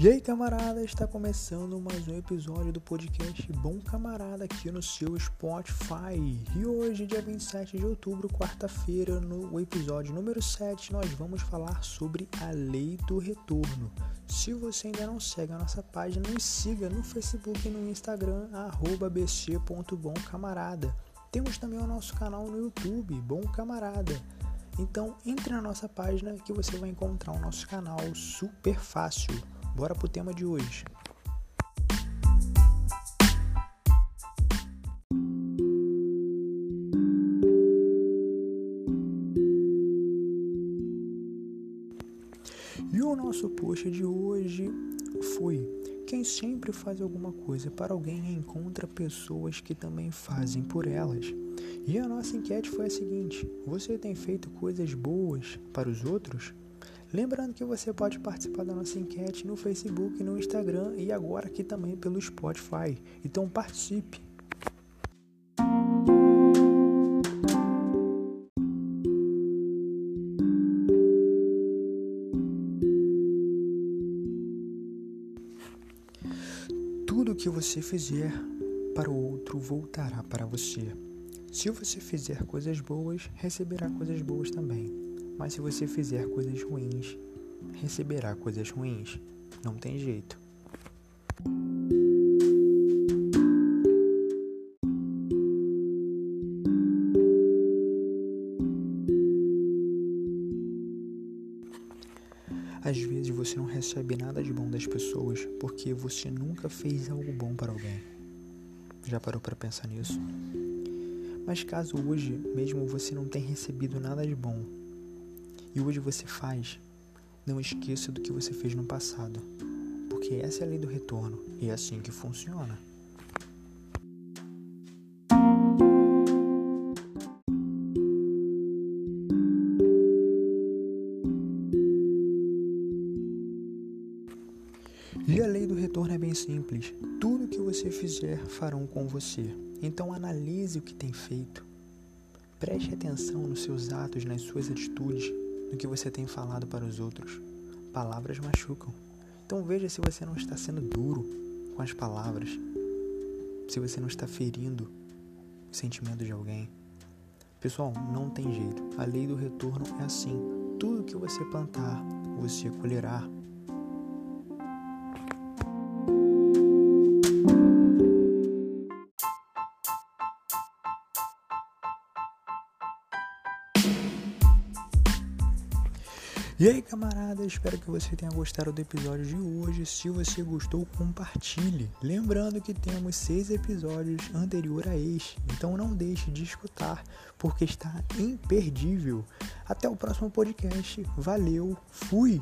E aí, camarada, está começando mais um episódio do podcast Bom Camarada aqui no seu Spotify. E hoje, dia 27 de outubro, quarta-feira, no episódio número 7, nós vamos falar sobre a lei do retorno. Se você ainda não segue a nossa página, nos siga no Facebook e no Instagram, bc.bomcamarada. Temos também o nosso canal no YouTube, Bom Camarada. Então, entre na nossa página que você vai encontrar o nosso canal super fácil. Bora pro tema de hoje. E o nosso post de hoje foi: quem sempre faz alguma coisa para alguém encontra pessoas que também fazem por elas. E a nossa enquete foi a seguinte: você tem feito coisas boas para os outros? Lembrando que você pode participar da nossa enquete no Facebook, no Instagram e agora aqui também pelo Spotify. Então participe! Tudo que você fizer para o outro voltará para você. Se você fizer coisas boas, receberá coisas boas também. Mas se você fizer coisas ruins, receberá coisas ruins. Não tem jeito. Às vezes você não recebe nada de bom das pessoas porque você nunca fez algo bom para alguém. Já parou para pensar nisso? Mas caso hoje mesmo você não tenha recebido nada de bom, e hoje você faz, não esqueça do que você fez no passado, porque essa é a lei do retorno e é assim que funciona. E a lei do retorno é bem simples. Tudo que você fizer farão com você. Então analise o que tem feito. Preste atenção nos seus atos, nas suas atitudes no que você tem falado para os outros. Palavras machucam. Então veja se você não está sendo duro com as palavras, se você não está ferindo o sentimento de alguém. Pessoal, não tem jeito. A lei do retorno é assim. Tudo que você plantar, você colherá. E aí, camarada, espero que você tenha gostado do episódio de hoje. Se você gostou, compartilhe. Lembrando que temos seis episódios anterior a este, então não deixe de escutar, porque está imperdível. Até o próximo podcast. Valeu, fui!